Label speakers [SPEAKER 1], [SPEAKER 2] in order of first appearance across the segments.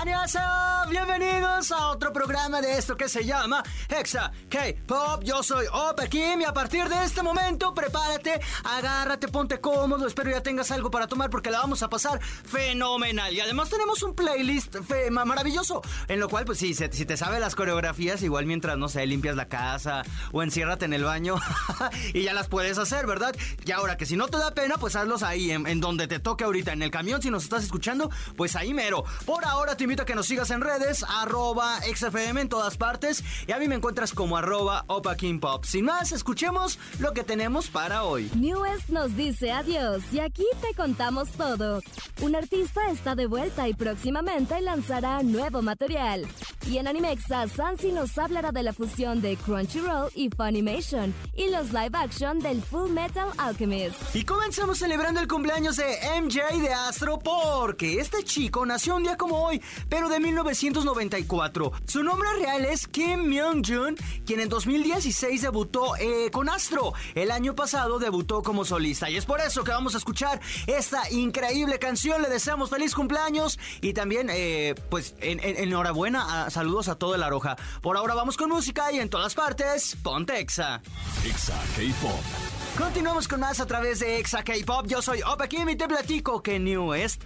[SPEAKER 1] ¡Annyeonghaseyo! Bienvenidos a otro programa de esto que se llama Hexa K-Pop. Yo soy Opa Kim y a partir de este momento prepárate, agárrate, ponte cómodo. Espero ya tengas algo para tomar porque la vamos a pasar fenomenal. Y además tenemos un playlist maravilloso en lo cual, pues sí, si te sabes las coreografías, igual mientras, no sé, limpias la casa o enciérrate en el baño y ya las puedes hacer, ¿verdad? Y ahora que si no te da pena, pues hazlos ahí, en, en donde te toque ahorita, en el camión, si nos estás escuchando, pues ahí mero. Por ahora te invito a que nos sigas en redes, arroba XFM en todas partes. Y a mí me encuentras como arroba Opa Pop. Sin más, escuchemos lo que tenemos para hoy.
[SPEAKER 2] Newest nos dice adiós y aquí te contamos todo. Un artista está de vuelta y próximamente lanzará nuevo material. Y en Animexa, Sansi nos hablará de la fusión de Crunchyroll y Funimation y los live action del Full Metal Alchemist.
[SPEAKER 1] Y comenzamos celebrando el cumpleaños de MJ de Astro porque este chico nació un día como hoy, pero de 1994. Su nombre real es Kim Myung-jun, quien en 2016 debutó eh, con Astro. El año pasado debutó como solista y es por eso que vamos a escuchar esta increíble canción. Le deseamos feliz cumpleaños y también, eh, pues, enhorabuena, saludos a todo el Aroja. Por ahora vamos con música y en todas partes, ponte Exa.
[SPEAKER 3] Exa K-Pop.
[SPEAKER 1] Continuamos con más a través de Exa K-Pop. Yo soy Opa Kim y te platico que New West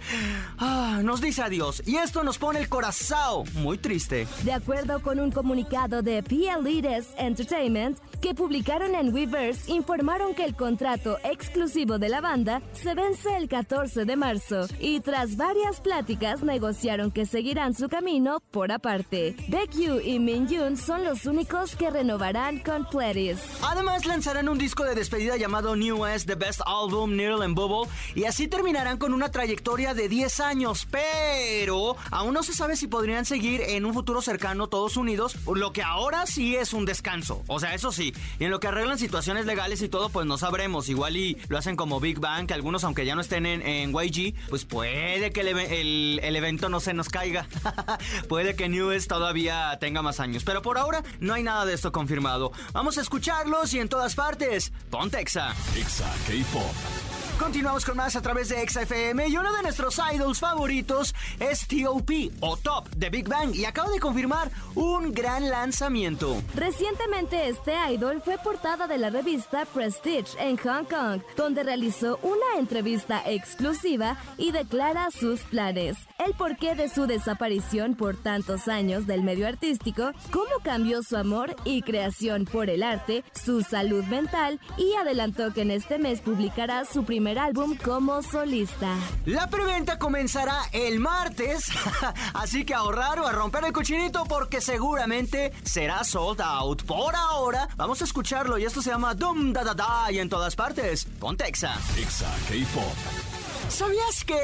[SPEAKER 1] ah, nos dice adiós. Y esto nos pone el corazón muy triste.
[SPEAKER 2] De acuerdo con un comunicado de PLEDS Entertainment que publicaron en Weverse, informaron que el contrato exclusivo de la banda se vence el 14 de marzo. Y tras varias pláticas, negociaron que seguirán su camino por aparte. Baekhyun y Minjun son los únicos que renovarán con Pledis.
[SPEAKER 1] Además, lanzarán un disco de despedida llamado New West, The Best Album, Needle and Bubble, y así terminarán con una trayectoria de 10 años, pero aún no se sabe si podrían seguir en un futuro cercano todos unidos, lo que ahora sí es un descanso, o sea, eso sí, y en lo que arreglan situaciones legales y todo, pues no sabremos, igual y lo hacen como Big Bang, que algunos aunque ya no estén en, YG, pues puede que el, el evento no se nos caiga, puede que New West todavía tenga más años, pero por ahora no hay nada de esto confirmado. Vamos a escucharlos y en todas partes, ponte Exa.
[SPEAKER 3] Exa K-Pop.
[SPEAKER 1] Continuamos con más a través de XFM y uno de nuestros idols favoritos es T.O.P. o Top de Big Bang y acaba de confirmar un gran lanzamiento.
[SPEAKER 2] Recientemente este idol fue portada de la revista Prestige en Hong Kong, donde realizó una entrevista exclusiva y declara sus planes, el porqué de su desaparición por tantos años del medio artístico, cómo cambió su amor y creación por el arte, su salud mental y adelantó que en este mes publicará su primer álbum como solista.
[SPEAKER 1] La preventa comenzará el martes, así que ahorrar o a romper el cochinito porque seguramente será sold out. Por ahora, vamos a escucharlo y esto se llama Dum Da Da Da y en todas partes, Pontexa.
[SPEAKER 3] Exa K-Pop.
[SPEAKER 1] ¿Sabías que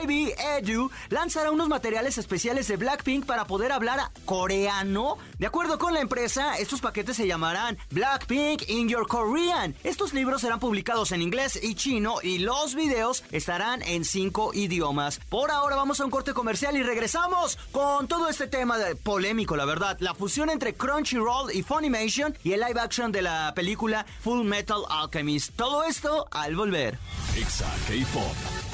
[SPEAKER 1] Hybe Edu lanzará unos materiales especiales de Blackpink para poder hablar coreano? De acuerdo con la empresa, estos paquetes se llamarán Blackpink in Your Korean. Estos libros serán publicados en inglés y chino y los videos estarán en cinco idiomas. Por ahora vamos a un corte comercial y regresamos con todo este tema polémico, la verdad. La fusión entre Crunchyroll y Funimation y el live action de la película Full Metal Alchemist. Todo esto al volver.
[SPEAKER 3] K-Pop.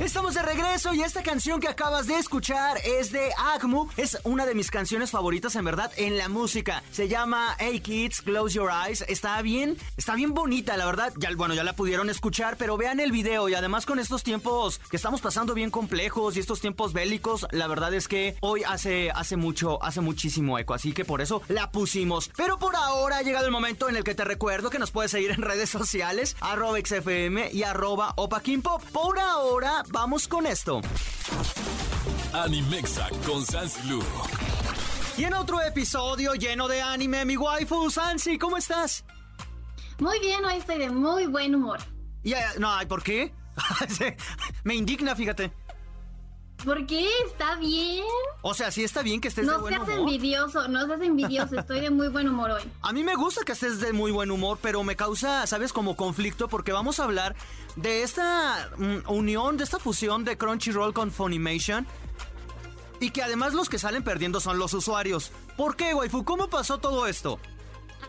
[SPEAKER 1] Estamos de regreso y esta canción que acabas de escuchar es de Agmu. Es una de mis canciones favoritas en verdad en la música. Se llama Hey Kids, Close Your Eyes. Está bien, está bien bonita, la verdad. Ya, bueno, ya la pudieron escuchar, pero vean el video y además con estos tiempos que estamos pasando bien complejos y estos tiempos bélicos, la verdad es que hoy hace, hace mucho, hace muchísimo eco, así que por eso la pusimos. Pero por ahora ha llegado el momento en el que te recuerdo que nos puedes seguir en redes sociales, arroba XFM y arroba Opa Pop. Por ahora vamos con esto.
[SPEAKER 3] Animexa con Lu.
[SPEAKER 1] Y en otro episodio lleno de anime, mi waifu Sansi, ¿cómo estás?
[SPEAKER 4] Muy bien, hoy estoy de muy buen humor.
[SPEAKER 1] Y, no, ¿por qué? Me indigna, fíjate.
[SPEAKER 4] ¿Por qué? ¿Está bien?
[SPEAKER 1] O sea, sí está bien que estés
[SPEAKER 4] no
[SPEAKER 1] de buen
[SPEAKER 4] seas
[SPEAKER 1] humor.
[SPEAKER 4] envidioso, no seas envidioso, estoy de muy buen humor hoy.
[SPEAKER 1] A mí me gusta que estés de muy buen humor, pero me causa, ¿sabes? Como conflicto porque vamos a hablar de esta mm, unión, de esta fusión de Crunchyroll con Funimation. Y que además los que salen perdiendo son los usuarios. ¿Por qué, waifu? ¿Cómo pasó todo esto?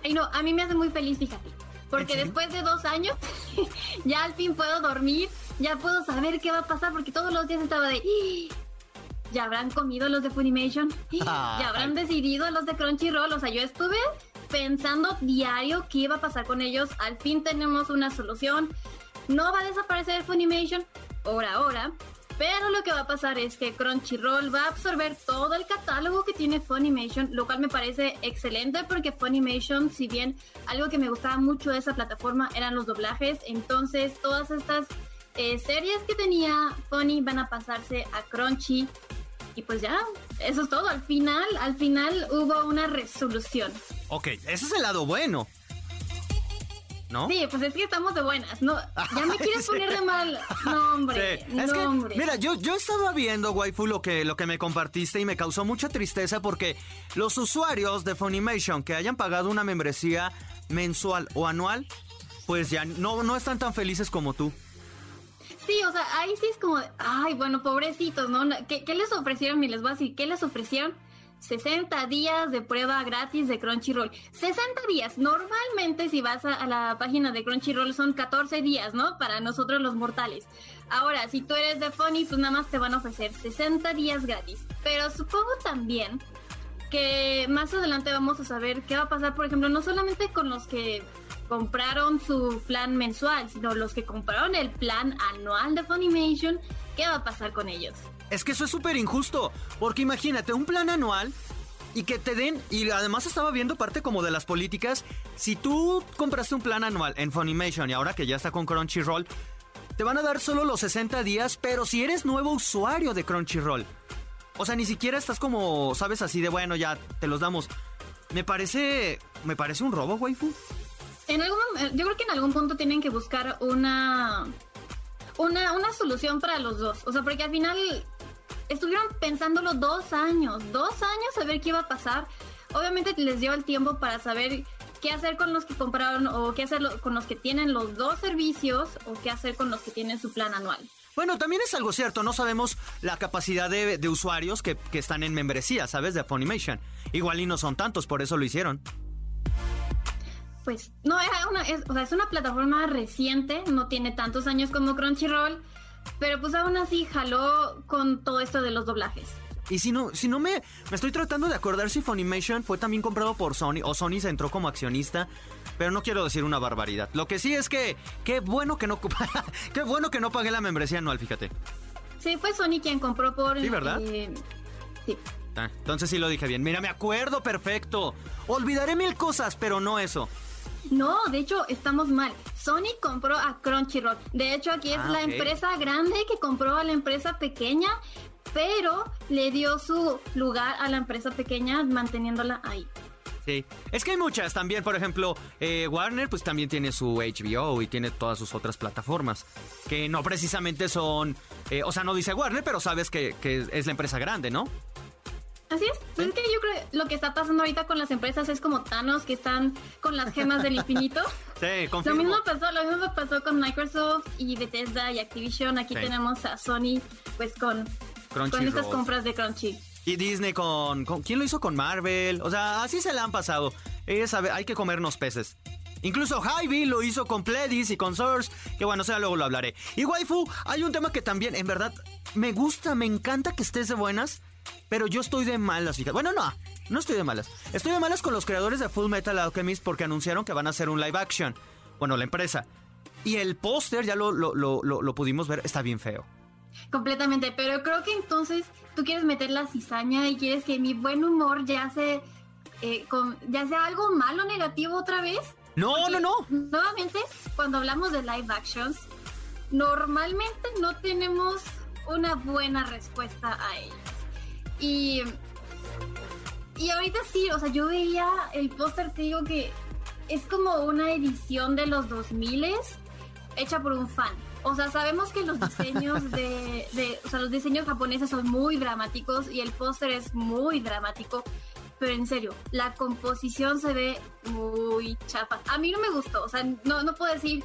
[SPEAKER 4] Ay, no, a mí me hace muy feliz, fíjate. Porque después de dos años, ya al fin puedo dormir, ya puedo saber qué va a pasar, porque todos los días estaba de... "Ih, ¿Ya habrán comido los de Funimation? "Ih,
[SPEAKER 1] Ay.
[SPEAKER 4] ¿Ya habrán decidido los de Crunchyroll? O sea, yo estuve pensando diario qué iba a pasar con ellos. Al fin tenemos una solución. No va a desaparecer Funimation por ahora. Pero lo que va a pasar es que Crunchyroll va a absorber todo el catálogo que tiene Funimation, lo cual me parece excelente porque Funimation, si bien algo que me gustaba mucho de esa plataforma eran los doblajes, entonces todas estas eh, series que tenía Funny van a pasarse a Crunchy y pues ya, eso es todo. Al final, al final hubo una resolución.
[SPEAKER 1] Ok, ese es el lado bueno. ¿No?
[SPEAKER 4] Sí, pues es que estamos de buenas. No, ya me quieres
[SPEAKER 1] Sí.
[SPEAKER 4] poner de mal. No, hombre.
[SPEAKER 1] Sí,
[SPEAKER 4] No,
[SPEAKER 1] que,
[SPEAKER 4] hombre.
[SPEAKER 1] mira, yo, yo estaba viendo, waifu, lo que, lo que me compartiste y me causó mucha tristeza porque los usuarios de Funimation que hayan pagado una membresía mensual o anual, pues ya no, no están tan felices como tú.
[SPEAKER 4] Sí, o sea, ahí sí es como, ay, bueno, pobrecitos, ¿no? ¿Qué, qué les ofrecieron? Y les voy a decir, ¿qué les ofrecieron? 60 días de prueba gratis de Crunchyroll. 60 días. Normalmente si vas a, a la página de Crunchyroll son 14 días, ¿no? Para nosotros los mortales. Ahora, si tú eres de Funny, pues nada más te van a ofrecer 60 días gratis. Pero supongo también que más adelante vamos a saber qué va a pasar, por ejemplo, no solamente con los que compraron su plan mensual, sino los que compraron el plan anual de Funimation, ¿qué va a pasar con ellos?
[SPEAKER 1] Es que eso es súper injusto, porque imagínate, un plan anual y que te den, y además estaba viendo parte como de las políticas, si tú compraste un plan anual en Funimation y ahora que ya está con Crunchyroll, te van a dar solo los 60 días, pero si eres nuevo usuario de Crunchyroll, o sea, ni siquiera estás como, sabes, así de bueno, ya te los damos. Me parece, me parece un robo, waifu.
[SPEAKER 4] En algún, mom- yo creo que en algún punto tienen que buscar una, una, una solución para los dos. O sea, porque al final estuvieron pensándolo dos años, dos años a ver qué iba a pasar. Obviamente les dio el tiempo para saber qué hacer con los que compraron o qué hacer con los que tienen los dos servicios o qué hacer con los que tienen su plan anual.
[SPEAKER 1] Bueno, también es algo cierto, no sabemos la capacidad de, de usuarios que, que están en membresía, ¿sabes? De Funimation. Igual y no son tantos, por eso lo hicieron.
[SPEAKER 4] Pues no, era una, es, o sea, es una plataforma reciente, no tiene tantos años como Crunchyroll, pero pues aún así jaló con todo esto de los doblajes.
[SPEAKER 1] Y si no, si no me, me estoy tratando de acordar si Funimation fue también comprado por Sony o Sony se entró como accionista, pero no quiero decir una barbaridad. Lo que sí es que qué bueno que no qué bueno que no pagué la membresía anual, fíjate.
[SPEAKER 4] Sí, fue Sony quien compró por...
[SPEAKER 1] Sí, ¿verdad?
[SPEAKER 4] eh, sí.
[SPEAKER 1] Ah, entonces sí lo dije bien. Mira, me acuerdo perfecto. Olvidaré mil cosas, pero no eso.
[SPEAKER 4] No, de hecho, estamos mal. Sony compró a Crunchyroll. De hecho, aquí es
[SPEAKER 1] Ah,
[SPEAKER 4] la empresa grande que compró a la empresa pequeña, pero le dio su lugar a la empresa pequeña manteniéndola ahí.
[SPEAKER 1] Sí. Es que hay muchas también, por ejemplo, eh, Warner pues también tiene su HBO y tiene todas sus otras plataformas, que no precisamente son, eh, o sea, no dice Warner, pero sabes que, que es la empresa grande, ¿no?
[SPEAKER 4] Así es. Pues es que yo creo que lo que está pasando ahorita con las empresas es como Thanos que están con las gemas del infinito.
[SPEAKER 1] Sí,
[SPEAKER 4] Lo
[SPEAKER 1] confirmo.
[SPEAKER 4] mismo pasó, lo mismo pasó con Microsoft y Bethesda y Activision. Aquí
[SPEAKER 1] Sí.
[SPEAKER 4] tenemos a Sony pues con, con estas compras de Crunchy.
[SPEAKER 1] Y Disney con, con- ¿Quién lo hizo con Marvel? O sea, así se la han pasado. Es, hay que comernos peces. Incluso Hy-Vee lo hizo con Pledis y con Source, que bueno, o sea, luego lo hablaré. Y Waifu, hay un tema que también, en verdad, me gusta, me encanta que estés de buenas, pero yo estoy de malas, fíjate. Bueno, no, no estoy de malas. Estoy de malas con los creadores de Full Metal Alchemist porque anunciaron que van a hacer un live action. Bueno, la empresa. Y el póster, ya lo, lo, lo, pudimos ver, está bien feo.
[SPEAKER 4] Completamente, pero creo que entonces tú quieres meter la cizaña y quieres que mi buen humor ya se eh, con- ya sea algo malo negativo otra vez.
[SPEAKER 1] No,
[SPEAKER 4] Porque,
[SPEAKER 1] no, no.
[SPEAKER 4] Nuevamente, cuando hablamos de live actions, normalmente no tenemos una buena respuesta a ellas. Y y ahorita sí, o sea, yo veía el póster, te digo que es como una edición de los 2000 hecha por un fan. O sea, sabemos que los diseños de, de, o sea, los diseños japoneses son muy dramáticos y el póster es muy dramático, pero en serio, la composición se ve muy chafa. A mí no me gustó, o sea, no, no puedo decir,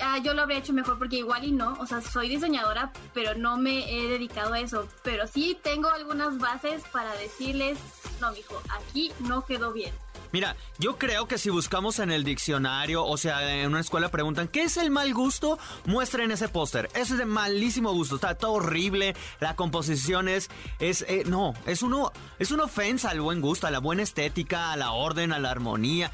[SPEAKER 4] ah, yo lo habría hecho mejor porque igual y no, o sea, soy diseñadora, pero no me he dedicado a eso, pero sí tengo algunas bases para decirles, no, mijo, aquí no quedó bien.
[SPEAKER 1] Mira, yo creo que si buscamos en el diccionario, o sea, en una escuela preguntan, ¿qué es el mal gusto? Muestren ese póster. Eso es de malísimo gusto, está todo horrible, la composición es, es eh, no, es uno, es una ofensa al buen gusto, a la buena estética, a la orden, a la armonía.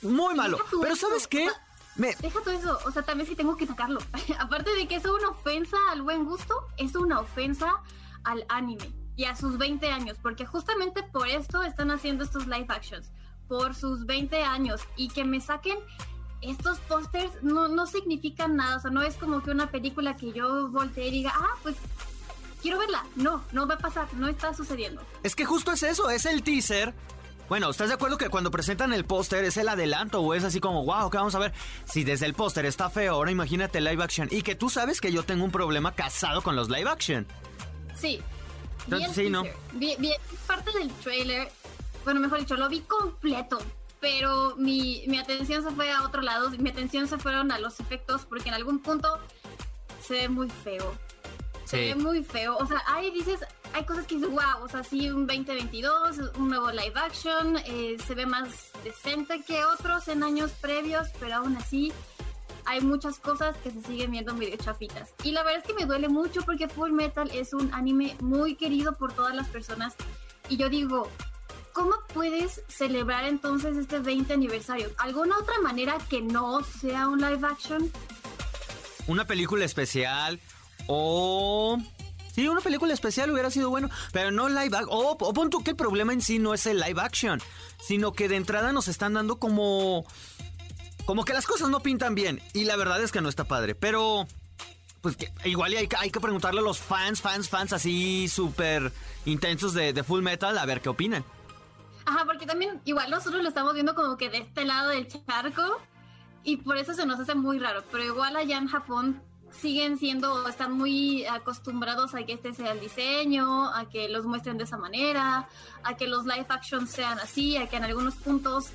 [SPEAKER 1] muy malo. Pero ¿sabes qué?
[SPEAKER 4] Me... Deja todo eso, o sea, también sí tengo que sacarlo. Aparte de que es una ofensa al buen gusto, es una ofensa al anime y a sus 20 años, porque justamente por esto están haciendo estos live actions por sus 20 años y que me saquen estos pósters no, no significan nada, o sea, no es como que una película que yo voltee y diga, ah, pues quiero verla. No, no va a pasar, no está sucediendo.
[SPEAKER 1] Es que justo es eso, es el teaser. Bueno, ¿estás de acuerdo que cuando presentan el póster es el adelanto o es así como, wow, ¿qué vamos a ver? Si desde el póster está feo, ahora imagínate live action. Y que tú sabes que yo tengo un problema casado con los live action.
[SPEAKER 4] Sí. Entonces, sí, ¿no? Bien, parte del trailer bueno, mejor dicho, lo vi completo, pero mi, mi atención se fue a otro lado, mi atención se fueron a los efectos, porque en algún punto se ve muy feo. Se ve muy feo. O sea, ahí dices, hay cosas que dices, wow, o sea, sí, un 2022, un nuevo live action, eh, se ve más decente que otros en años previos, pero aún así hay muchas cosas que se siguen viendo medio chafitas. Y la verdad es que me duele mucho porque Full Metal es un anime muy querido por todas las personas. Y yo digo, ¿cómo puedes celebrar entonces este 20 aniversario? ¿Alguna otra manera que no sea un live action?
[SPEAKER 1] Una película especial o... Sí, una película especial hubiera sido bueno, pero no live action. O, o pon que el problema en sí no es el live action, sino que de entrada nos están dando como... Como que las cosas no pintan bien. Y la verdad es que no está padre. Pero pues que igual hay, hay, que preguntarle a los fans, fans, fans así súper intensos de, de, Full Metal a ver qué opinan.
[SPEAKER 4] Ajá, porque también igual nosotros lo estamos viendo como que de este lado del charco y por eso se nos hace muy raro, pero igual allá en Japón siguen siendo, están muy acostumbrados a que este sea el diseño, a que los muestren de esa manera, a que los live actions sean así, a que en algunos puntos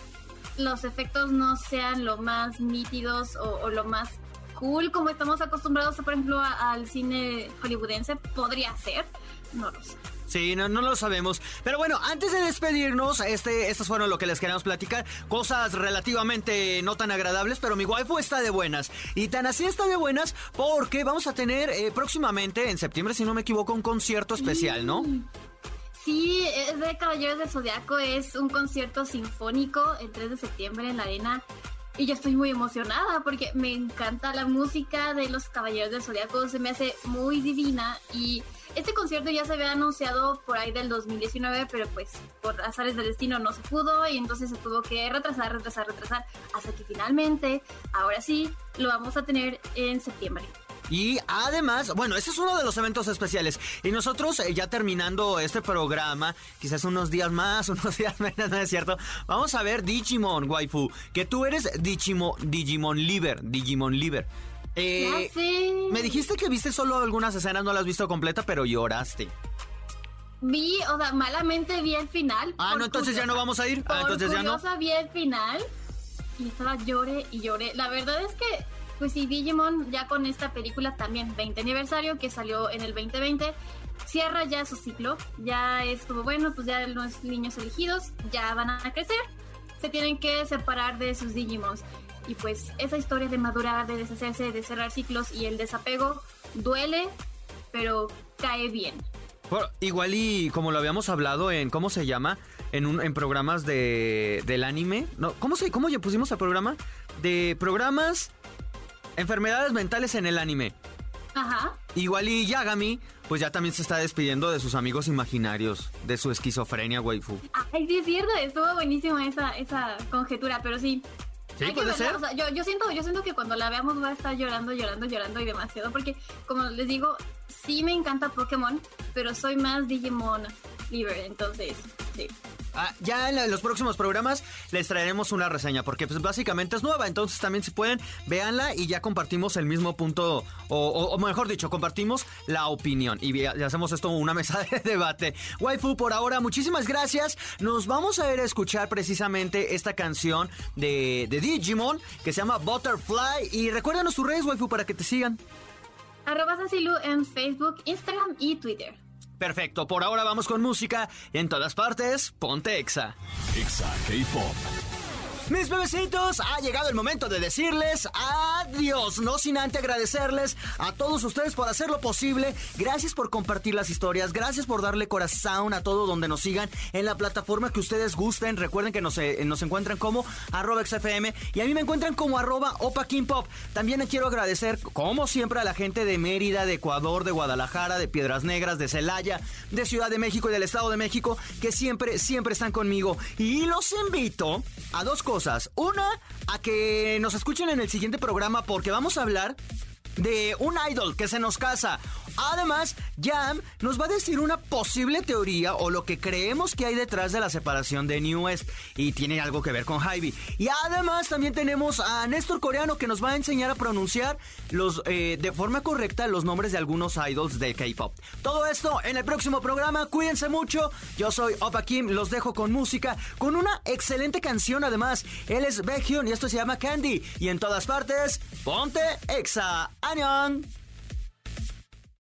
[SPEAKER 4] los efectos no sean lo más nítidos o, lo más cool como estamos acostumbrados, por ejemplo, al cine hollywoodense, podría ser, no lo sé.
[SPEAKER 1] Sí, no, no lo sabemos. Pero bueno, antes de despedirnos, este, estas fueron lo que les queremos platicar. Cosas relativamente no tan agradables, pero mi waifu está de buenas. Y tan así está de buenas porque vamos a tener eh, próximamente, en septiembre, si no me equivoco, un concierto especial, ¿no?
[SPEAKER 4] Sí, es de Caballeros del Zodiaco, es un concierto sinfónico el 3 de septiembre en la arena. Y yo estoy muy emocionada porque me encanta la música de los Caballeros del Zodiaco, se me hace muy divina y este concierto ya se había anunciado por ahí del 2019, pero pues por azares del destino no se pudo y entonces se tuvo que retrasar, retrasar, retrasar, hasta que finalmente, ahora sí, lo vamos a tener en septiembre.
[SPEAKER 1] Y además, bueno, ese es uno de los eventos especiales. Y nosotros, eh, ya terminando este programa, quizás unos días más, unos días menos, ¿no es cierto? Vamos a ver Digimon, waifu. Que tú eres Digimon, Digimon Liver, Digimon Liver.
[SPEAKER 4] Eh,
[SPEAKER 1] Me dijiste que viste solo algunas escenas, no las has visto completa, pero lloraste.
[SPEAKER 4] Vi, o sea, malamente vi el final.
[SPEAKER 1] Ah, no, entonces ya no vamos a ir. Ah, entonces ya no.
[SPEAKER 4] vi el final y estaba llore y lloré. La verdad es que, pues sí, Digimon ya con esta película también, 20 aniversario, que salió en el 2020, cierra ya su ciclo. Ya es como, bueno, pues ya los niños elegidos ya van a crecer. Se tienen que separar de sus Digimons. Y pues esa historia de madurar, de deshacerse, de cerrar ciclos y el desapego duele, pero cae bien.
[SPEAKER 1] Bueno, igual y como lo habíamos hablado en, ¿cómo se llama? En, un, en programas de, del anime. No, ¿Cómo se cómo pusimos el programa? De programas enfermedades mentales en el anime.
[SPEAKER 4] Ajá.
[SPEAKER 1] Igual y Yagami, pues ya también se está despidiendo de sus amigos imaginarios, de su esquizofrenia, waifu.
[SPEAKER 4] Ay, sí es cierto, estuvo buenísima esa, esa conjetura, pero sí,
[SPEAKER 1] puede ser.
[SPEAKER 4] yo, siento, yo siento que cuando la veamos va a estar llorando, llorando, llorando y demasiado. Porque, como les digo, sí me encanta Pokémon, pero soy más Digimon Fever, entonces, sí.
[SPEAKER 1] Ah, ya en, los próximos programas les traeremos una reseña porque pues básicamente es nueva, entonces también si pueden véanla y ya compartimos el mismo punto o, mejor dicho compartimos la opinión y, hacemos esto una mesa de debate. Waifu por ahora muchísimas gracias. Nos vamos a ir a escuchar precisamente esta canción de, Digimon que se llama Butterfly y recuérdanos tus redes Waifu para que te sigan.
[SPEAKER 4] Arroba en Facebook, Instagram y Twitter.
[SPEAKER 1] Perfecto, por ahora vamos con música. En todas partes, ponte Exa.
[SPEAKER 3] Exa K-Pop.
[SPEAKER 1] Mis bebecitos, ha llegado el momento de decirles adiós, no sin antes agradecerles a todos ustedes por hacer lo posible. Gracias por compartir las historias, gracias por darle corazón a todo donde nos sigan en la plataforma que ustedes gusten. Recuerden que nos, eh, nos encuentran como arroba XFM y a mí me encuentran como arroba Opa Pop. También quiero agradecer, como siempre, a la gente de Mérida, de Ecuador, de Guadalajara, de Piedras Negras, de Celaya, de Ciudad de México y del Estado de México, que siempre, siempre están conmigo. Y los invito a dos cosas una, a que nos escuchen en el siguiente programa porque vamos a hablar de un idol que se nos casa. Además, Jam nos va a decir una posible teoría o lo que creemos que hay detrás de la separación de New West y tiene algo que ver con Hybe. Y además también tenemos a Néstor Coreano que nos va a enseñar a pronunciar los eh, de forma correcta los nombres de algunos idols de K-pop. Todo esto en el próximo programa. Cuídense mucho. Yo soy Opa Kim. Los dejo con música, con una excelente canción además. Él es Baekhyun y esto se llama Candy. Y en todas partes, ponte Exa. 안녕!